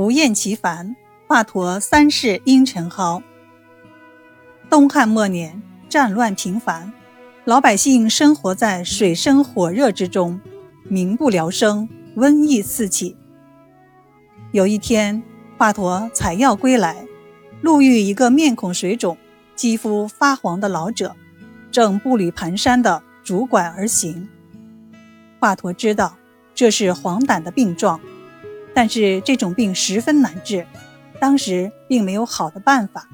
不厌其烦，华佗三世阴沉蒿。东汉末年，战乱频繁，老百姓生活在水深火热之中，民不聊生，瘟疫四起。有一天，华佗采药归来，路遇一个面孔水肿、肌肤发黄的老者，正步履蹒跚地拄拐而行。华佗知道这是黄疸的病状，但是这种病十分难治，当时并没有好的办法。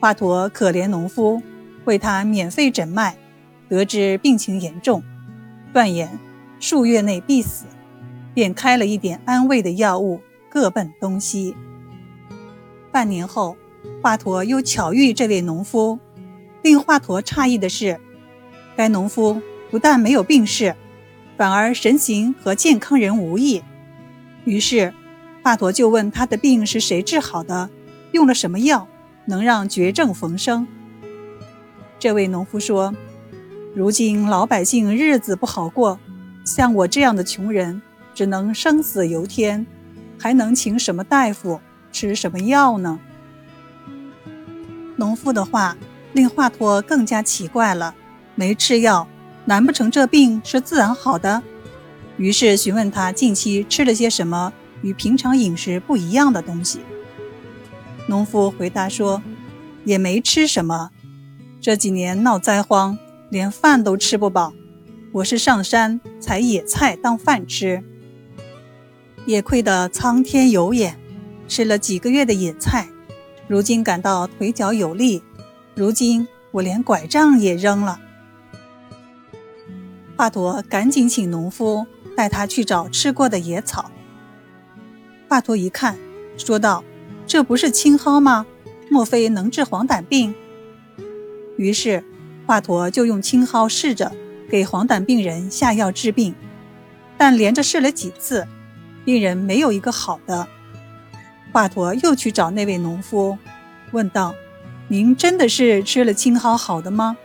华佗可怜农夫，为他免费诊脉，得知病情严重，断言数月内必死。便开了一点安慰的药物，各奔东西。半年后，华佗又巧遇这位农夫。令华佗诧异的是，该农夫不但没有病逝，反而神形和健康人无异。于是，华佗就问他的病是谁治好的，用了什么药，能让绝症逢生。这位农夫说：“如今老百姓日子不好过，像我这样的穷人。”只能生死由天，还能请什么大夫吃什么药呢？农夫的话令华佗更加奇怪了。没吃药，难不成这病是自然好的？于是询问他近期吃了些什么与平常饮食不一样的东西。农夫回答说：“也没吃什么，这几年闹灾荒，连饭都吃不饱。我是上山采野菜当饭吃。”也亏得苍天有眼，吃了几个月的野菜，如今感到腿脚有力。如今我连拐杖也扔了。华佗赶紧请农夫带他去找吃过的野草。华佗一看，说道：“这不是青蒿吗？莫非能治黄疸病？”于是华佗就用青蒿试着给黄疸病人下药治病，但连着试了几次。病人没有一个好的，华佗又去找那位农夫，问道：“您真的是吃了青蒿好的吗？”“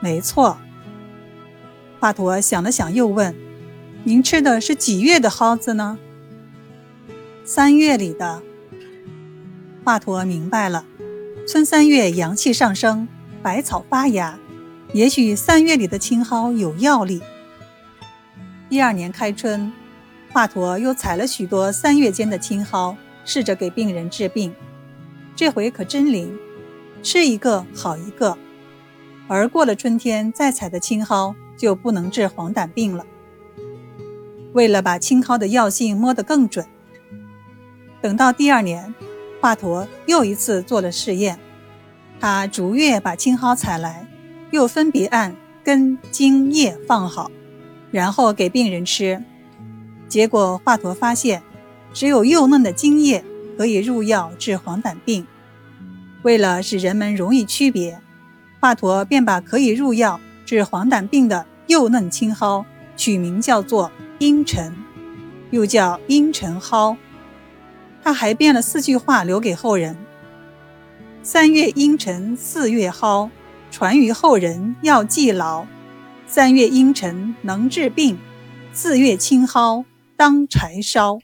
没错。”华佗想了想，又问：“您吃的是几月的蒿子呢？”“三月里的。”华佗明白了，春三月阳气上升，百草发芽，也许三月里的青蒿有药力。第二年开春。华佗又采了许多三月间的青蒿，试着给病人治病。这回可真灵，吃一个好一个。而过了春天再采的青蒿就不能治黄疸病了。为了把青蒿的药性摸得更准，等到第二年，华佗又一次做了试验。他逐月把青蒿采来，又分别按根、茎、叶放好，然后给病人吃。结果华佗发现，只有幼嫩的茎叶可以入药治黄疸病。为了使人们容易区别，华佗便把可以入药治黄疸病的幼嫩青蒿取名叫做阴沉，又叫阴沉蒿。他还编了四句话留给后人：“三月阴沉四月蒿，传于后人要记牢。三月阴沉能治病，四月青蒿。”当柴烧。